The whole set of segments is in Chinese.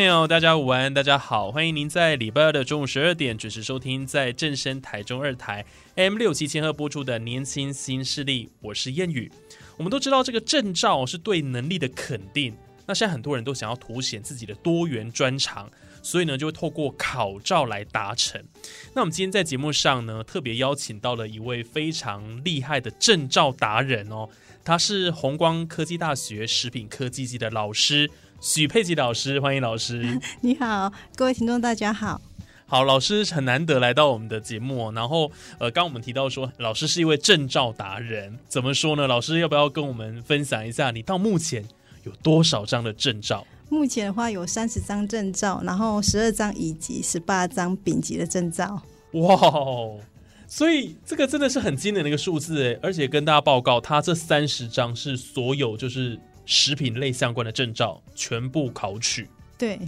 朋友，大家午安，大家好，欢迎您在礼拜二的中午十二点准时收听在正声台中二台 M 六七千赫播出的《年轻新势力》，我是谚语。我们都知道，这个证照是对能力的肯定。那现在很多人都想要凸显自己的多元专长，所以呢，就会透过考照来达成。那我们今天在节目上呢，特别邀请到了一位非常厉害的证照达人哦，他是红光科技大学食品科技系的老师。许佩吉老师，欢迎老师。你好，各位听众，大家好。好，老师很难得来到我们的节目。然后，呃，刚我们提到说，老师是一位证照达人，怎么说呢？老师要不要跟我们分享一下，你到目前有多少张的证照？目前的话有三十张证照，然后十二张乙级，十八张丙级的证照。哇，所以这个真的是很惊人的一个数字诶！而且跟大家报告，他这三十张是所有就是。食品类相关的证照全部考取，对，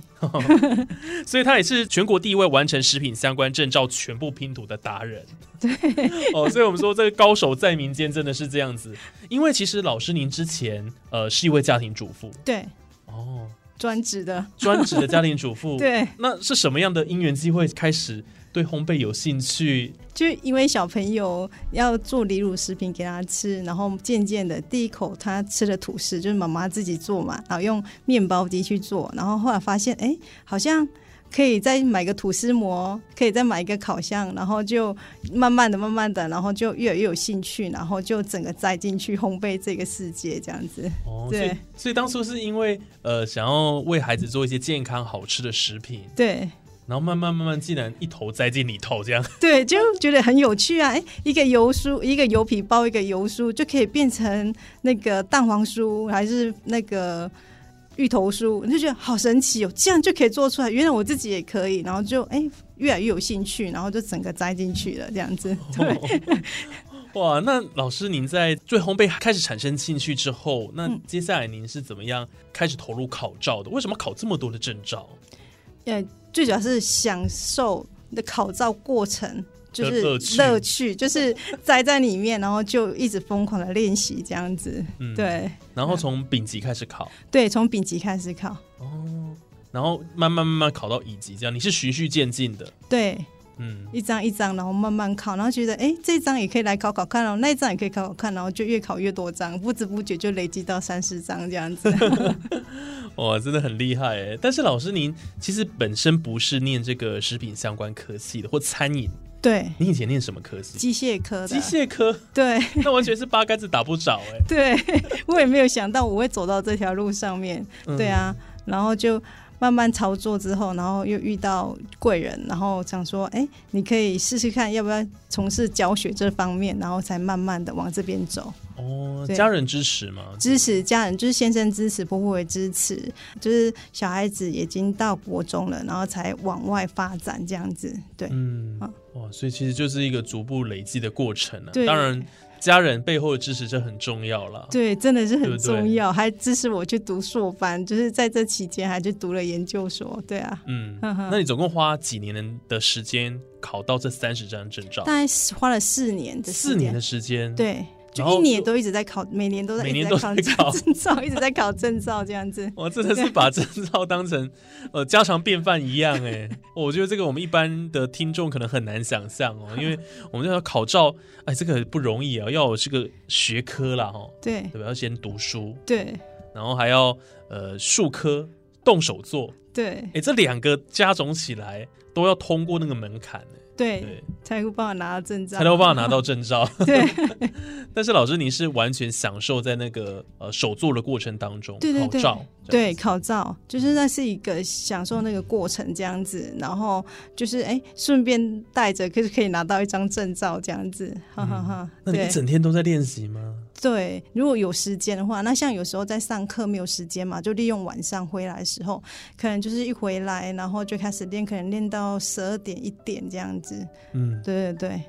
所以他也是全国第一位完成食品相关证照全部拼图的达人。对，哦，所以我们说这个高手在民间真的是这样子。因为其实老师您之前呃是一位家庭主妇，对，哦，专职的。专职的家庭主妇，对，那是什么样的因缘机会开始？对烘焙有兴趣，就因为小朋友要做离乳食品给他吃，然后渐渐的第一口他吃的吐司就是妈妈自己做嘛，然后用面包机去做，然后后来发现哎，好像可以再买个吐司膜，可以再买一个烤箱，然后就慢慢的、慢慢的，然后就越来越有兴趣，然后就整个栽进去烘焙这个世界这样子。哦，对，所以当初是因为呃想要为孩子做一些健康好吃的食品，对。然后慢慢慢慢，竟然一头栽进里头，这样 对，就觉得很有趣啊！哎，一个油酥，一个油皮包一个油酥，就可以变成那个蛋黄酥，还是那个芋头酥，你就觉得好神奇哦！这样就可以做出来，原来我自己也可以，然后就哎越来越有兴趣，然后就整个栽进去了，这样子。对，哇！那老师您在对烘焙开始产生兴趣之后，那接下来您是怎么样开始投入考照的？为什么考这么多的证照？呃，最主要是享受的考照过程，就是乐趣，就是栽在里面，然后就一直疯狂的练习这样子。嗯，对。然后从丙级开始考，对，从丙级开始考。哦，然后慢慢慢慢考到乙级，这样你是循序渐进的。对。嗯，一张一张，然后慢慢考，然后觉得哎，这张也可以来考考看，哦那一张也可以考考看，然后就越考越多张，不知不觉就累积到三四张这样子。哇，真的很厉害哎！但是老师您其实本身不是念这个食品相关科系的，或餐饮。对。你以前念什么科系？机械科。机械科。对。那完全是八竿子打不着哎。对，我也没有想到我会走到这条路上面。对啊，然后就。慢慢操作之后，然后又遇到贵人，然后想说，哎，你可以试试看，要不要从事教学这方面，然后才慢慢的往这边走。哦，家人支持吗？支持家人，就是先生支持，婆婆也支持，就是小孩子已经到国中了，然后才往外发展这样子。对，嗯，哇，所以其实就是一个逐步累积的过程了。当然。家人背后的支持这很重要了，对，真的是很重要，还支持我去读硕班，就是在这期间还去读了研究所，对啊，嗯，那你总共花几年的时间考到这三十张证照？大概花了四年的四年的时间，对。就一年都一直在考，每年都在每年都在考 证照，一直在考证照这样子。我真的是把证照当成呃家常便饭一样哎，我觉得这个我们一般的听众可能很难想象哦，因为我们要考照，哎，这个不容易啊，要有这个学科啦哈，对，对吧？要先读书，对，然后还要呃术科动手做。对哎，这两个加总起来都要通过那个门槛呢。对，对，才会帮我拿到证照，才能有办法拿到证照。对 但是老师，你是完全享受在那个呃手做的过程当中，对对对考照，对，样子，考照就是那是一个享受那个过程这样子，然后就是哎，顺便带着，可是可以拿到一张证照这样子，哈哈哈。那你一整天都在练习吗？对，如果有时间的话，那像有时候在上课没有时间嘛，就利用晚上回来的时候，可能就是一回来，然后就开始练，可能练到十二点一点这样子。嗯，对对对，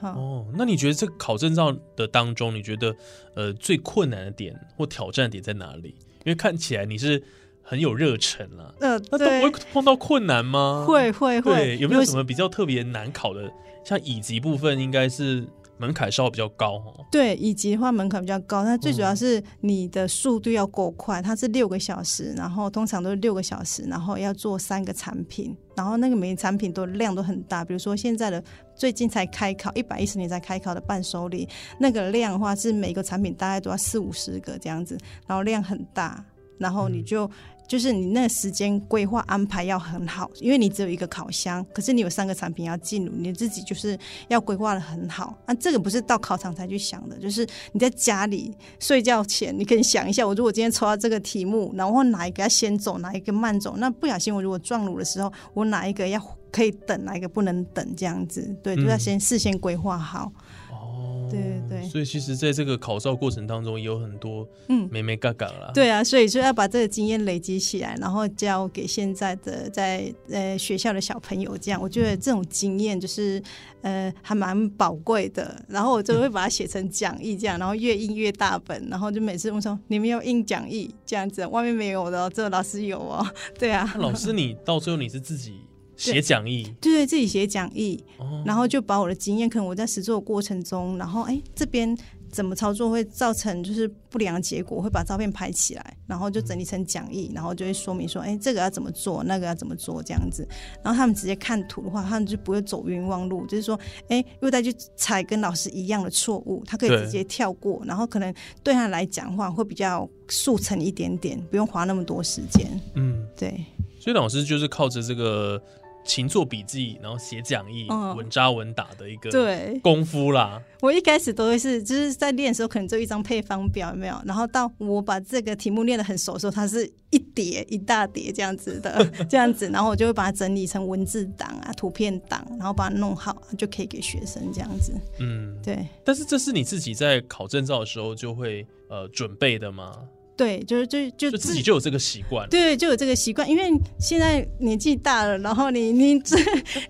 好。哦，那你觉得这个考证照的当中，你觉得呃最困难的点或挑战点在哪里？因为看起来你是很有热忱啊，呃，那都对不会碰到困难吗？会会会对，，有没有什么比较特别难考的？像乙级部分应该是门槛稍微比较高哦。对，以及的话门槛比较高，它最主要嗯是你的速度要够快，它是六个小时，然后通常都是六个小时，然后要做三个产品，然后那个每个产品都量都很大，比如说现在的最近才开考一百一十年才开考的伴手礼，那个量的话是每个产品大概都要四五十个这样子，然后量很大，然后你嗯就。就是你那时间规划安排要很好，因为你只有一个烤箱，可是你有三个产品要进入，你自己就是要规划的很好。那、这个不是到考场才去想的，就是你在家里睡觉前，你可以想一下，我如果今天抽到这个题目，然后哪一个要先走，哪一个慢走，那不小心我如果撞路的时候，我哪一个要可以等，哪一个不能等，这样子，对，就要先事先规划好。对对对所以其实在这个考照过程当中，也有很多嗯，美美嘎嘎啦。对啊，所以就要把这个经验累积起来，然后教给现在的在呃学校的小朋友。这样，我觉得这种经验就是呃还蛮宝贵的。然后我就会把它写成讲义，这样，然后越印越大本，然后就每次问说你们要印讲义这样子，外面没有的哦，只有老师有哦。对啊，老师，你到最后你是自己写讲义。对对，自己写讲义，哦，然后就把我的经验，可能我在实做的过程中，然后哎这边怎么操作会造成就是不良结果，会把照片拍起来，然后就整理成讲义，然后就会说明说，哎这个要怎么做，那个要怎么做这样子。然后他们直接看图的话，他们就不会走冤枉路，就是说，哎又再去踩跟老师一样的错误，他可以直接跳过，然后可能对他来讲的话会比较速成一点点，不用花那么多时间。嗯，对，所以老师就是靠着这个勤做笔记，然后写讲义，嗯稳扎稳打的一个对。功夫啦。我一开始都会是，就是在练的时候，可能就一张配方表，有没有？然后到我把这个题目练得很熟的时候，它是一叠一大叠这样子的，这样子，然后我就会把它整理成文字档啊、图片档，然后把它弄好，就可以给学生这样子。嗯，对但是这是你自己在考证照的时候就会呃准备的吗？对，就是就就就自己就有这个习惯。对，就有这个习惯，因为现在年纪大了，然后你你这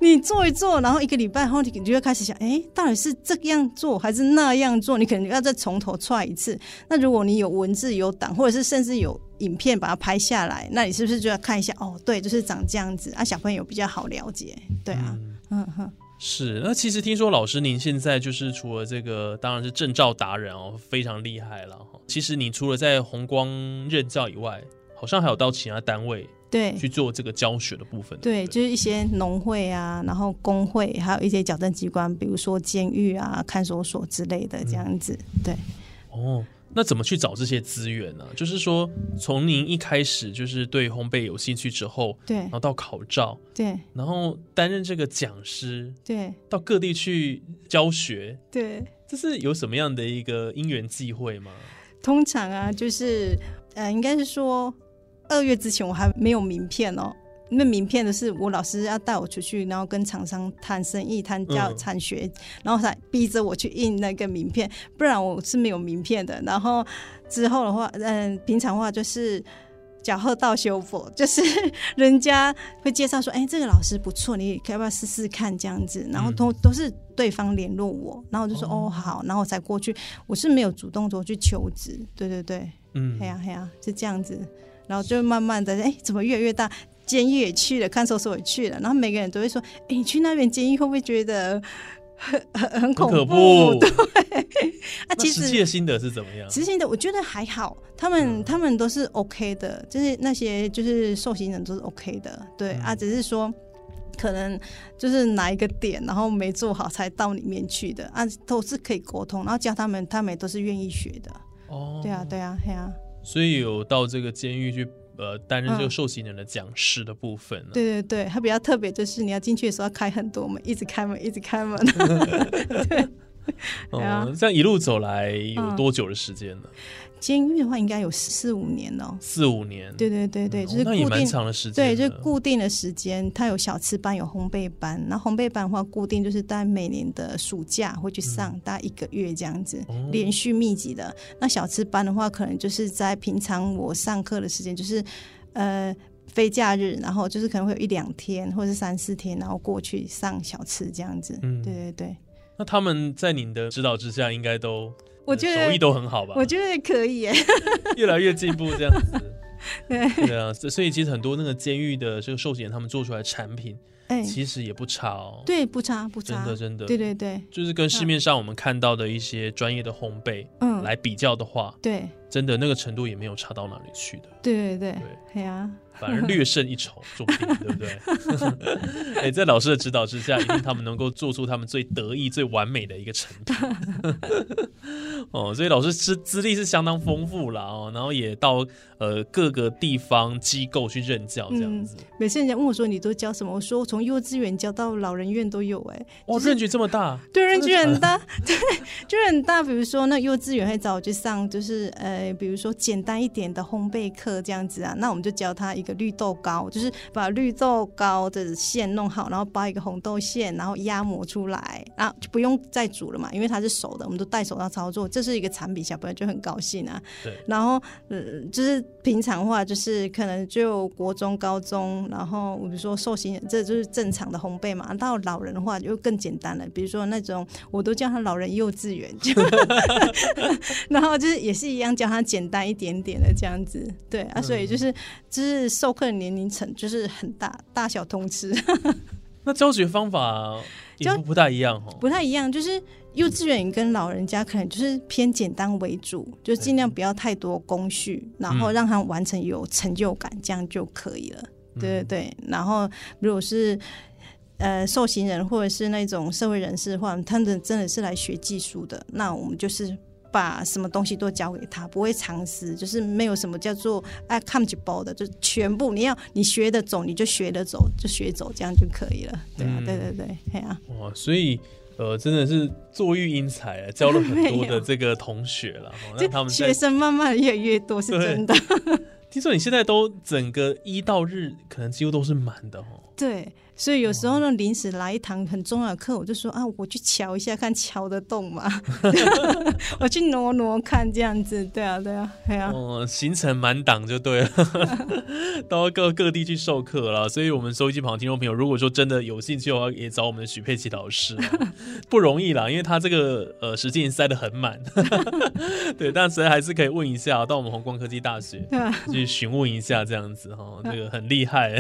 你做一做，然后一个礼拜后，你就会开始想，哎，到底是这样做还是那样做？你可能要再从头踹一次。那如果你有文字有档，或者是甚至有影片把它拍下来，那你是不是就要看一下？哦，对，就是长这样子啊，小朋友比较好了解。对啊，嗯嗯哼，是，那其实听说老师您现在就是除了这个，当然是证照达人哦，非常厉害了哈。其实你除了在红光任教以外，好像还有到其他单位对。去做这个教学的部分。对，不就是一些农会啊，然后工会，还有一些矫正机关，比如说监狱啊、看守所之类的这样子。对。哦。那怎么去找这些资源呢？就是说，从您一开始就是对烘焙有兴趣之后，对然后到考照，对然后担任这个讲师，对到各地去教学，对，这是有什么样的一个因缘际会吗？通常啊，就是呃，应该是说二月之前我还没有名片哦。那名片的是我老师要带我出去，然后跟厂商谈生意、谈教、嗯谈学，然后才逼着我去印那个名片，不然我是没有名片的。然后之后的话，嗯、平常话就是脚后道修佛，就是人家会介绍说，哎、这个老师不错，你要不要试试看这样子？然后都、都是对方联络我，然后我就说哦哦好，然后我才过去。我是没有主动说去求职，对对对，嗯嘿呀嘿呀，是这样子。然后就慢慢的，哎，怎么越来越大？监狱也去了，看守所也去了，然后每个人都会说，哎，你去那边监狱会不会觉得很很 很恐怖？怖。对，啊，那其实际实的心得是怎么样？执行的我觉得还好，他们、嗯他们都是 OK 的，就是那些就是受刑人都是 OK 的，对、嗯啊，只是说。可能就是哪一个点，然后没做好才到里面去的啊，都是可以沟通，然后教他们，他们也都是愿意学的。哦对啊，对啊，对啊，所以有到这个监狱去呃担任这个嗯受刑人的讲师的部分呢。对对对，它比较特别，就是你要进去的时候要开很多门，一直开门，一直开门。这样一路走来有嗯多久的时间呢？监狱的话，应该有四五年哦。四五年。对对对对，哦就是固定。长的时间对，就是固定的时间，它有小吃班，有烘焙班。那烘焙班的话，固定就是在每年的暑假会去上，大概一个月这样子，连续密集的。那小吃班的话，可能就是在平常我上课的时间，就是呃非假日，然后就是可能会有一两天或者是三四天，然后过去上小吃这样子。嗯对对对，那他们在您的指导之下，应该都我觉得手艺都很好吧？我觉得可以耶。越来越进步这样子。对，对啊，所以其实很多那个监狱的这个受刑人，他们做出来的产品哎，其实也不差哦。，对，不差不差，真的真的，对对对，就是跟市面上我们看到的一些专业的烘焙嗯，来比较的话，对真的那个程度也没有差到哪里去的，对对对对，对呀。反而略胜一筹，说不定，对不对？哎，在老师的指导之下，一定他们能够做出他们最得意、最完美的一个成品。哦，所以老师资资历是相当丰富啦哦，然后也到呃各个地方机构去任教这样子。每次人家问我说你都教什么，我说我从幼稚园教到老人院都有哎、哇，就是任局这么大，对，人真的假的距很大，对，就很大。比如说，那幼稚园会找我去上，就是呃，比如说简单一点的烘焙课这样子啊，那我们就教他一个绿豆糕，就是把绿豆糕的馅弄好，然后包一个红豆馅，然后压模出来，然后就不用再煮了嘛，因为它是熟的，我们都带手到操作，这是一个产品，小朋友就很高兴啊。对，然后呃，就是平常话，就是可能就国中、高中，然后比如说寿星人，这就是正常的烘焙嘛。到老人的话就更简单了，比如说那种我都叫他老人幼稚园，就 然后就是也是一样教他简单一点点的这样子，对啊，所以就是就是授课的年龄层就是很大，大小通吃，那教学方法也不不太一样哦。不太一样，就是。幼稚园跟老人家可能就是偏简单为主，就尽量不要太多工序，然后让他完成有成就感，这样就可以了。对对对，然后如果是呃受刑人或者是那种社会人士的话，他们真的是来学技术的，那我们就是。把什么东西都交给他，不会藏私，就是没有什么叫做哎看不起包的，就全部你要你学得走，你就学得走，就学走，这样就可以了。对啊，嗯对对对，对啊，哇，所以呃，真的是坐育英才啊，教了很多的这个同学了。哦就那他们学生慢慢的越来越多，是真的。听说你现在都整个一到日可能几乎都是满的哦。对，所以有时候呢，临时来一堂很重要的课，我就说啊，我去瞧一下，看瞧得动吗？我去挪挪看，这样子。对啊，对啊，对啊。哦，行程满档就对了，到各各地去授课了。所以，我们收音机旁听众朋友，如果说真的有兴趣的话，也找我们的许佩琪老师哦，不容易啦，因为他这个呃时间塞得很满。对，但实在还是可以问一下，到我们红光科技大学去询问一下，这样子哈，这个很厉害，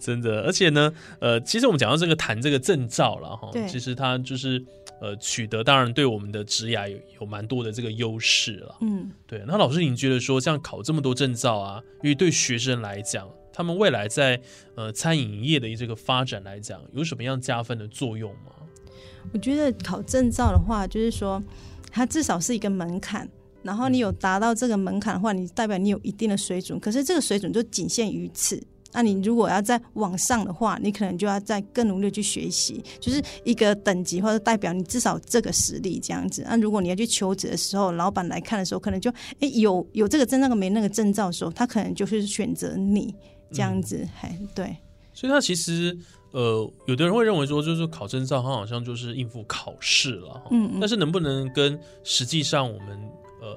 真的。而且呢，呃，其实我们讲到这个谈这个证照了哈，其实它就是呃取得，当然对我们的职涯有有蛮多的这个优势了。嗯，对，那老师，您觉得说像考这么多证照啊，因为对学生来讲，他们未来在呃餐饮业的这个发展来讲，有什么样加分的作用吗？我觉得考证照的话，就是说它至少是一个门槛。然后你有达到这个门槛的话，你代表你有一定的水准。可是这个水准就仅限于此。那你如果要再往上的话，你可能就要再更努力去学习，就是一个等级或者代表你至少这个实力这样子。那如果你要去求职的时候，老板来看的时候，可能就诶有有这个证照没那个证照的时候，他可能就是选择你这样子。还、对，所以他其实呃，有的人会认为说，就是考证照，它好像就是应付考试了。嗯嗯但是能不能跟实际上我们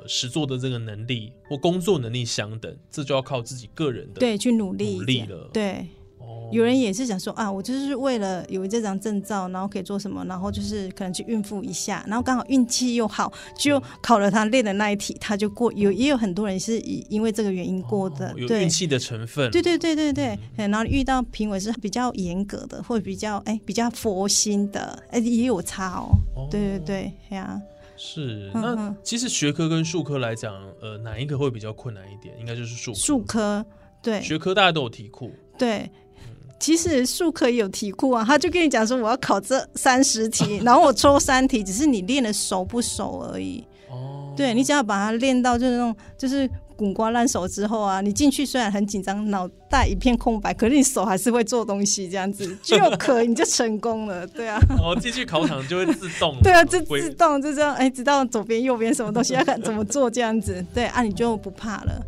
呃实做的这个能力或工作能力相等，这就要靠自己个人的对，去努力努力了。对。哦，有人也是想说啊，我就是为了有这张证照，然后可以做什么，然后就是可能去孕妇一下，然后刚好运气又好，就考了他练的那一题，他就过。有也有很多人是以因为这个原因过的，哦有对运。气的成分。对对对对对，哎然后遇到评委是比较严格的，或者比较哎比较佛心的，哎也有差哦。哦对对对，哎呀、是。嗯那嗯其实学科跟术科来讲，呃，哪一个会比较困难一点？应该就是术科术科对学科大家都有题库，对。其实术科也有题库啊，他就跟你讲说我要考这三十题，然后我抽三题，只是你练的熟不熟而已。哦，对你只要把它练到就是那种就是滚瓜烂熟之后啊，你进去虽然很紧张，脑袋一片空白，可是你手还是会做东西，这样子 就可以你就成功了，对啊。哦，进去考场就会自动，对啊，就自动就这样，哎，知道左边右边什么东西要看怎么做这样子，对啊，你就不怕了。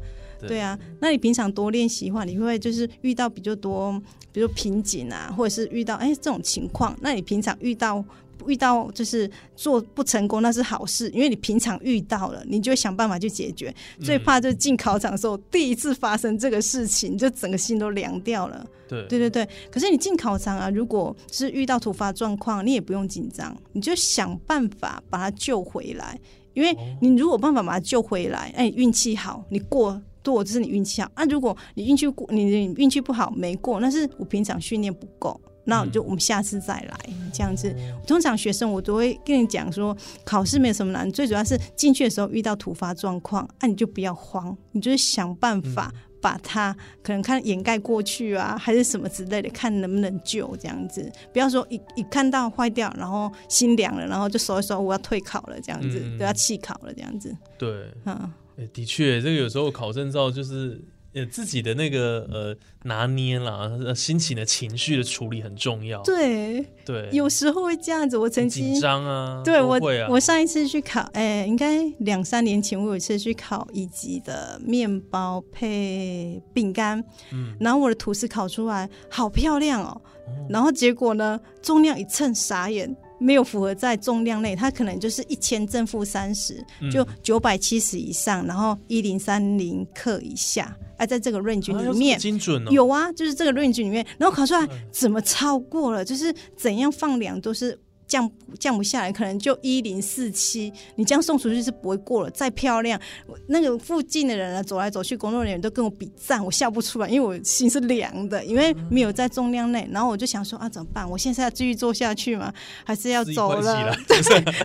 对啊，那你平常多练习的话，你会就是遇到比较多，比如瓶颈啊，或者是遇到哎这种情况，那你平常遇到遇到就是做不成功，那是好事，因为你平常遇到了，你就会想办法去解决。最怕就是进考场的时候，第一次发生这个事情，你就整个心都凉掉了。对对对对，可是你进考场啊，如果是遇到突发状况，你也不用紧张，你就想办法把它救回来。因为你如果办法把它救回来，哎，运气好，你过。多就是你运气好啊！如果你运气过，你你运气不好没过，那是我平常训练不够，那就我们下次再来这样子。通常学生我都会跟你讲说，考试没有什么难，最主要是进去的时候遇到突发状况，那你就不要慌，你就是想办法把它可能看掩盖过去啊，还是什么之类的，看能不能救这样子。不要说一一看到坏掉，然后心凉了，然后就收一收，我要退考了这样子，都要弃考了这样子。对，嗯。的确，这个有时候考证照就是呃自己的那个呃拿捏啦，心情的情绪的处理很重要。对对，有时候会这样子。我曾经紧张啊，对我啊。我上一次去考，哎，应该两三年前，我有一次去考一级的面包配饼干，嗯，然后我的吐司烤出来好漂亮哦，然后结果呢，重量一称，傻眼。没有符合在重量内，它可能就是一千正负三十，就九百七十以上，然后一零三零克以下，哎，在这个 range 里面，精准哦。有啊，就是这个 range 里面，然后考出来怎么超过了，就是怎样放量都是。降降不下来，可能就一零四七，你这样送出去是不会过了。再漂亮，那个附近的人啊，走来走去，工作人员都跟我比赞，我笑不出来，因为我心是凉的，因为没有在重量内。然后我就想说啊，怎么办？我现在要继续做下去吗？还是要走了？对。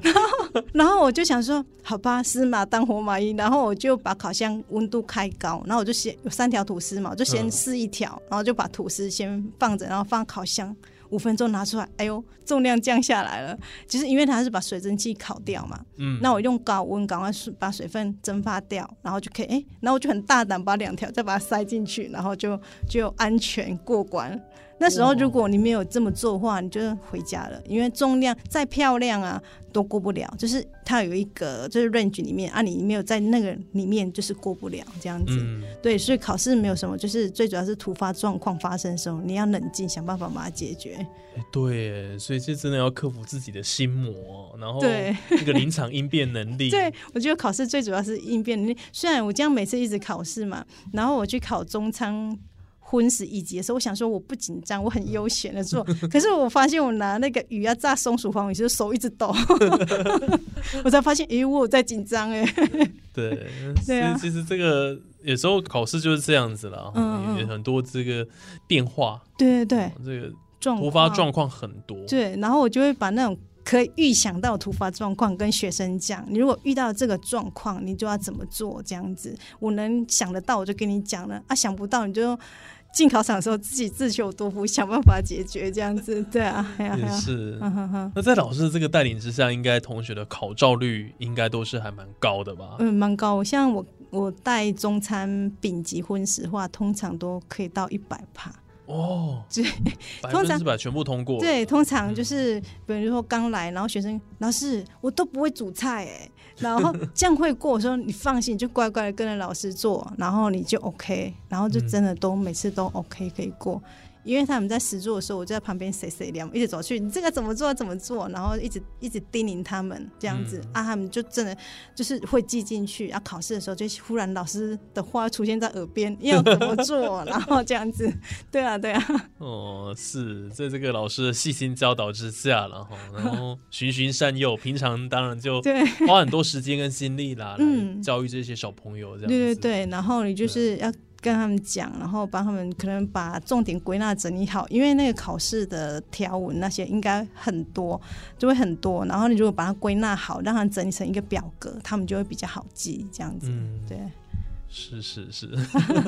然后，然后我就想说，好吧，死马当活马医。然后我就把烤箱温度开高，然后我就先有三条吐司嘛，我就先试一条，然后就把吐司先放着，然后放烤箱。五分钟拿出来，哎呦，重量降下来了。其实因为它是把水蒸气烤掉嘛，嗯，那我用高温赶快把水分蒸发掉，然后就可以，哎，然后我就很大胆把两条再把它塞进去，然后就就安全过关。那时候如果你没有这么做的话，你就回家了，因为重量再漂亮啊都过不了。就是它有一个就是 range 里面啊，你没有在那个里面就是过不了这样子。对，所以考试没有什么，就是最主要是突发状况发生的时候，你要冷静，想办法把它解决。对，所以这真的要克服自己的心魔，然后对那个临场应变能力。对，我觉得考试最主要是应变能力。虽然我这样每次一直考试嘛，然后我去考中仓。荤食一级的时候，我想说我不紧张，我很悠闲的做。可是我发现我拿那个鱼要炸松鼠黄鱼，就手一直抖，我才发现，哎，我在紧张哎。对，对啊。其实这个有时候考试就是这样子了，嗯嗯，很多这个变化。对对对，这个突发状况很多。对，然后我就会把那种可以预想到突发状况跟学生讲，你如果遇到这个状况，你就要怎么做？这样子，我能想得到，我就跟你讲了啊，想不到你就。进考场的时候，自己自求多福，想办法解决这样子，对啊，也是。那在老师的这个带领之下，应该同学的考照率应该都是还蛮高的吧？嗯，蛮高。像我我带中餐丙级荤食话，通常都可以到一百帕。哦，对，通常是把全部通过。对，通常就是比如说刚来，然后学生老师我都不会煮菜哎。然后这样会过，我说你放心，就乖乖的跟着老师做，然后你就 OK，然后就真的都每次都 OK 可以过。因为他们在实做的时候，我就在旁边谁谁凉，一直走去，你这个怎么做怎么做，然后一直一直叮咛他们这样子啊，他们就真的就是会记进去啊。考试的时候就忽然老师的话出现在耳边，要怎么做，然后这样子，对啊对啊。哦，是在这个老师的细心教导之下了哈，然后循循善诱，平常当然就对花很多时间跟心力啦，嗯教育这些小朋友这样。对对对，然后你就是要。跟他们讲，然后帮他们可能把重点归纳整理好，因为那个考试的条文那些应该很多，就会很多。然后你如果把它归纳好，让它整理成一个表格，他们就会比较好记。这样子，对，是是是。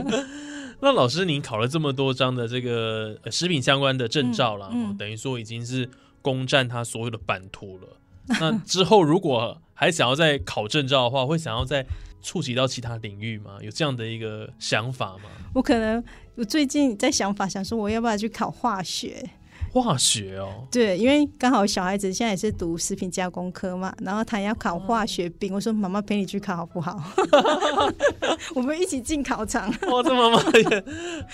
那老师，您考了这么多张的这个食品相关的证照了，等于说已经是攻占他所有的版图了。那之后如果还想要再考证照的话，会想要再触及到其他领域吗？有这样的一个想法吗？我可能我最近在想法，想说我要不要去考化学？化学哦，对，因为刚好小孩子现在也是读食品加工科嘛，然后他要考化学兵，我说妈妈陪你去考好不好？我们一起进考场，哇，这妈妈也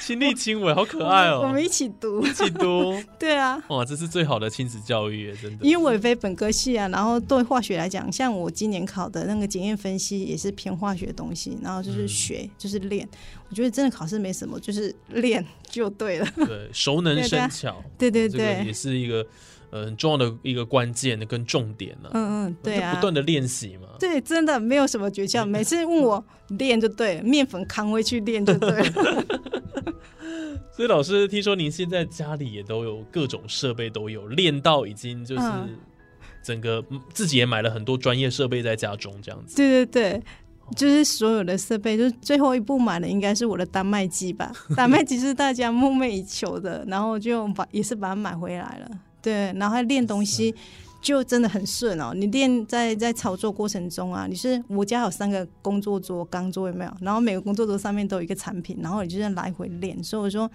亲力亲为，好可爱哦！我们一起读，一起读，对啊，哇，这是最好的亲子教育，真的。因为我也非本科系啊，然后对化学来讲，像我今年考的那个检验分析也是偏化学的东西，然后就是学，就是练。我觉得真的考试没什么，就是练就对了。对，熟能生巧。对对对，也是一个呃很重要的一个关键的跟重点呢。嗯嗯，对啊，不断的练习嘛。对，真的没有什么诀窍，每次问我练就对了，面粉扛回去练就对了。所以老师，听说您现在家里也都有各种设备都有，练到已经就是整个自己也买了很多专业设备在家中这样子。对对对。就是所有的设备，就是最后一步买的应该是我的丹麦机吧？丹麦机是大家梦寐以求的，然后就把也是把它买回来了。对，然后练东西就真的很顺哦。你练在在操作过程中啊，你是我家有三个工作桌、钢桌有没有？然后每个工作桌上面都有一个产品，然后你就在来回练。所以我说，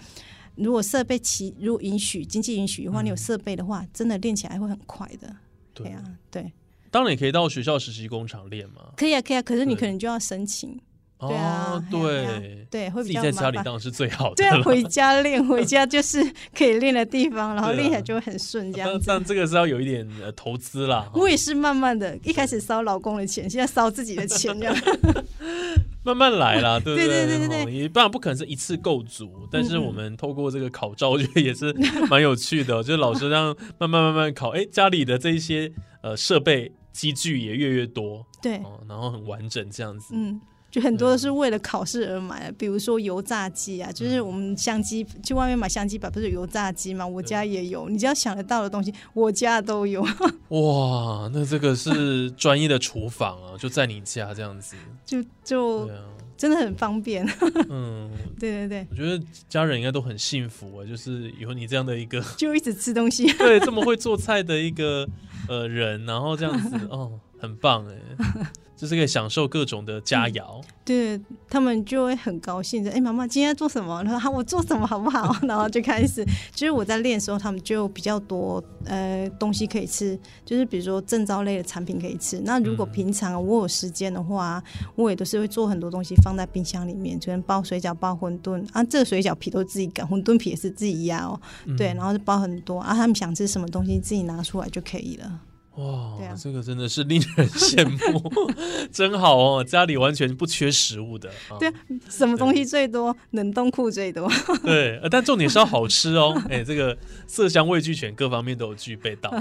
如果设备齐，如果允许经济允许的话，你有设备的话，真的练起来会很快的。对啊，对。当然也可以到学校实习工厂练嘛。可以啊，可以啊，可是你可能就要申请。对啊，对对，会比较自己在家里当然是最好的。对啊，回家练，回家就是可以练的地方，然后练起来就会很顺这样子。但这个是要有一点呃投资啦。我也是慢慢的，一开始烧老公的钱，现在烧自己的钱这样。慢慢来啦，对不对？对对对对，也当然不可能是一次够足，但是我们透过这个考照，我觉得也是蛮有趣的。就是老师让慢慢慢慢考，哎，家里的这一些呃设备。机具也越越多，对，然后很完整这样子，嗯，就很多都是为了考试而买的，比如说油炸机啊，就是我们相机去外面买相机吧，不是油炸机嘛？我家也有，你只要想得到的东西，我家都有。哇，那这个是专业的厨房啊，就在你家这样子，就就。真的很方便，嗯，对对对，我觉得家人应该都很幸福啊，就是有你这样的一个，就一直吃东西，对，这么会做菜的一个呃人，然后这样子，哦，很棒哎。就是可以享受各种的佳肴，对他们就会很高兴的。哎，妈妈今天做什么？他说：“好，我做什么好不好？” 然后就开始，就是我在练的时候，他们就比较多呃东西可以吃，就是比如说正招类的产品可以吃。那如果平常我有时间的话，我也都是会做很多东西放在冰箱里面，就能包水饺、包馄饨啊。这个水饺皮都自己擀，馄饨皮也是自己压哦。对，然后就包很多啊。他们想吃什么东西，自己拿出来就可以了。哇，这个真的是令人羡慕，真好哦！家里完全不缺食物的。对啊，什么东西最多？冷冻库最多。对，但重点是要好吃哦。哎，这个色香味俱全，各方面都有具备到。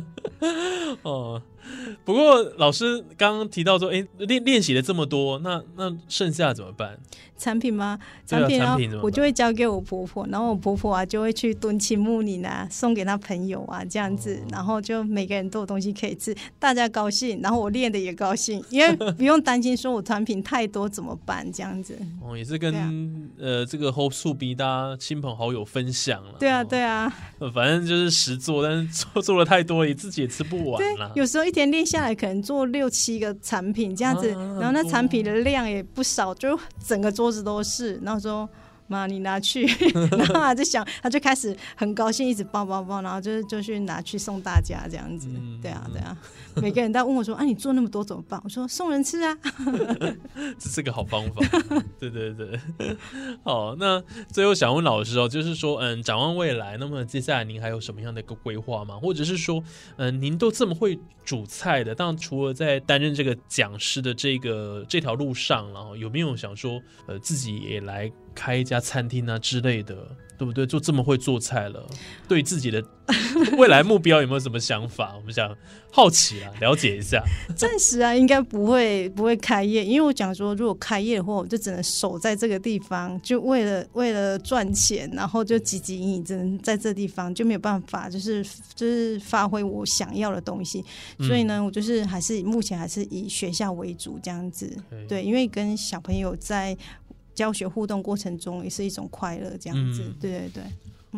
哦。不过老师刚刚提到说，哎，练练习了这么多，那那剩下怎么办？产品吗？产品啊，我就会交给我婆婆，然后我婆婆啊就会去蹲青木林啊，送给她朋友啊，这样子，然后就每个人都有东西可以吃，大家高兴，然后我练的也高兴，因为 不用担心说我产品太多怎么办，这样子。哦，也是跟呃这个 o p 逼大家亲朋好友分享了。对啊，对啊。反正就是实做，但是做做了太多，也自己也吃不完了。有时候一天练下来，可能做六七个产品这样子，然后那产品的量也不少，就整个桌子都是。然后说。妈，你拿去，然后他就想，他就开始很高兴，一直抱抱抱，然后就是就去拿去送大家这样子，对啊对啊，每个人都问我说，啊，你做那么多怎么办？我说送人吃啊，这是个好方法，对对对，好，那最后想问老师哦，就是说，嗯，展望未来，那么接下来您还有什么样的一个规划吗？或者是说，嗯，您都这么会煮菜的，当然除了在担任这个讲师的这个这条路上，然后有没有想说，呃，自己也来？开一家餐厅啊之类的，对不对？就这么会做菜了，对自己的 未来目标有没有什么想法？我们想好奇啊，了解一下。暂时啊，应该不会不会开业，因为我讲说，如果开业的话，我就只能守在这个地方，就为了为了赚钱，然后就汲汲营营，只能在这地方，就没有办法，就是就是发挥我想要的东西。所以呢，我就是还是目前还是以学校为主这样子。对，因为跟小朋友在。教学互动过程中也是一种快乐，这样子，对对对。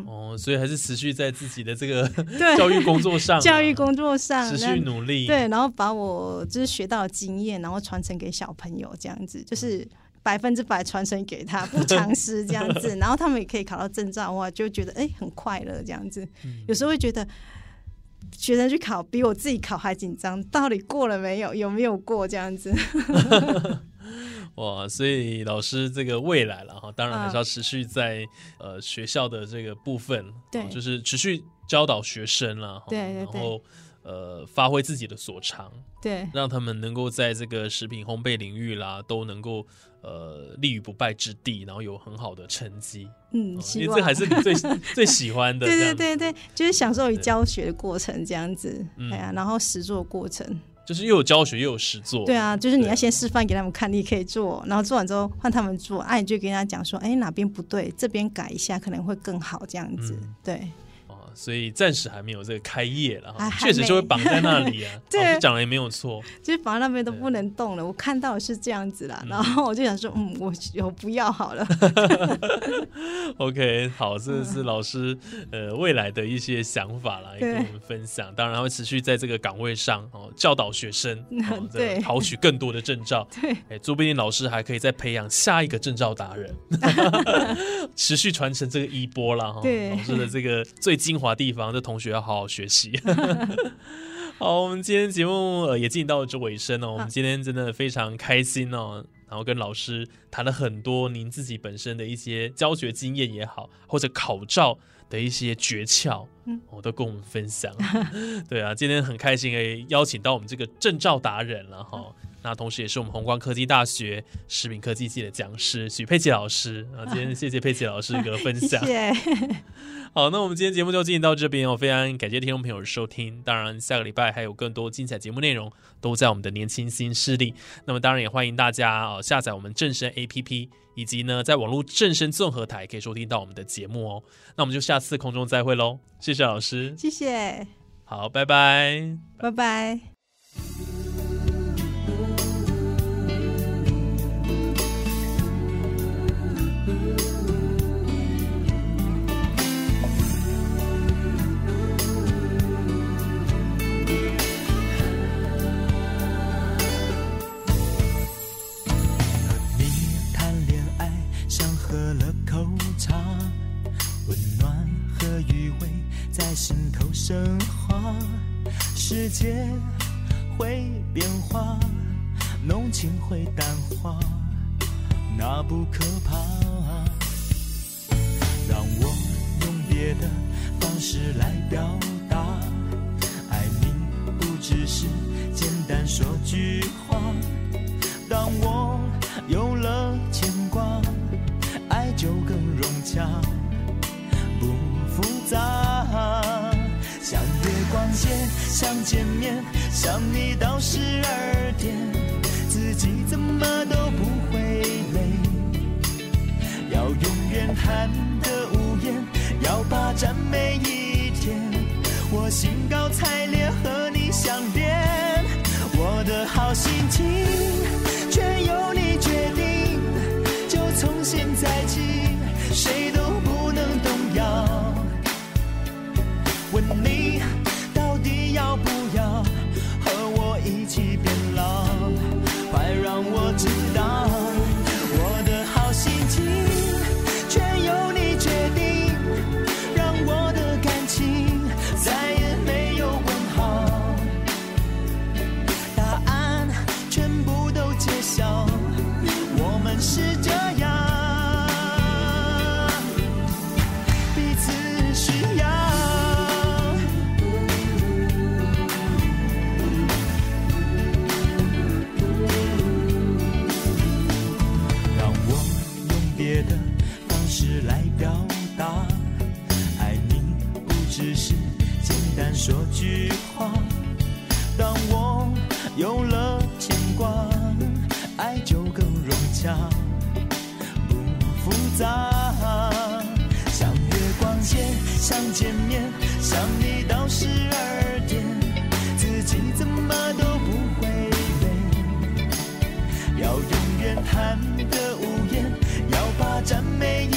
哦，所以还是持续在自己的这个对 教育工作上啊，教育工作上，持那续努力，对，然后把我就是学到的经验，然后传承给小朋友，这样子就是百分之百传承给他，不尝试这样子，然后他们也可以考到证照哇，就觉得哎、很快乐这样子。有时候会觉得学生去考比我自己考还紧张，到底过了没有？有没有过这样子？哇，所以老师这个未来了哈，当然还嗯。是要持续在、呃学校的这个部分，对。哦就是持续教导学生了，哈对对对。然后呃发挥自己的所长，对。让他们能够在这个食品烘焙领域啦，都能够呃立于不败之地，然后有很好的成绩，嗯，因为这还是你最 最喜欢的，对对对对，就是享受于教学的过程这样子，嗯。哎呀，然后实做过程。就是又有教学又有实做，对啊，就是你要先示范给他们看，你可以做，然后做完之后换他们做，啊，你就跟他讲说，哎，哪边不对，这边改一下可能会更好，这样子。嗯。对，啊，所以暂时还没有这个开业了哈，确实就会绑在那里啊，对老师讲的也没有错，就是绑在那边都不能动了，我看到的是这样子啦，嗯然后我就想说，嗯，我我不要好了。OK，好，这是老师呃未来的一些想法啦，也跟我们分享。当然，会持续在这个岗位上哦，教导学生，哦、对考取更多的证照。对，哎，说不定老师还可以再培养下一个证照达人，持续传承这个衣钵啦。哈。对老师的这个最精华地方，这同学要好好学习。好，我们今天节目呃也进到了这尾声哦。我们今天真的非常开心哦，然后跟老师谈了很多您自己本身的一些教学经验也好，或者考照的一些诀窍，嗯我、都跟我们分享。对啊，今天很开心诶，邀请到我们这个证照达人了哈。那同时也是我们宏观科技大学食品科技系的讲师许佩奇老师啊，今天谢谢佩奇老师给我分谢享。谢，好，那我们今天节目就进行到这边哦，非常感谢听众朋友的收听。当然，下个礼拜还有更多精彩节目内容都在我们的年轻新势力。那么，当然也欢迎大家哦下载我们正声 APP，以及呢在网络正声综合台可以收听到我们的节目哦。那我们就下次空中再会喽，谢谢老师，谢谢，好，拜拜。拜拜。喝了口茶，温暖和余味在心头升华，世界会变化，浓情会淡化，那不可怕。让我用别的方式来表达，爱你不只是简单说句话。当我有了牵挂，爱就更融洽，不复杂。像月光街，想见面，想你到十二点，自己怎么都不会累。要永远谈得无言，要霸占每一天。我兴高采烈和你相恋，我的好心情杂。像月光街，想见面，想你到十二点，自己怎么都不会累。要永远谈的无言，要霸占每一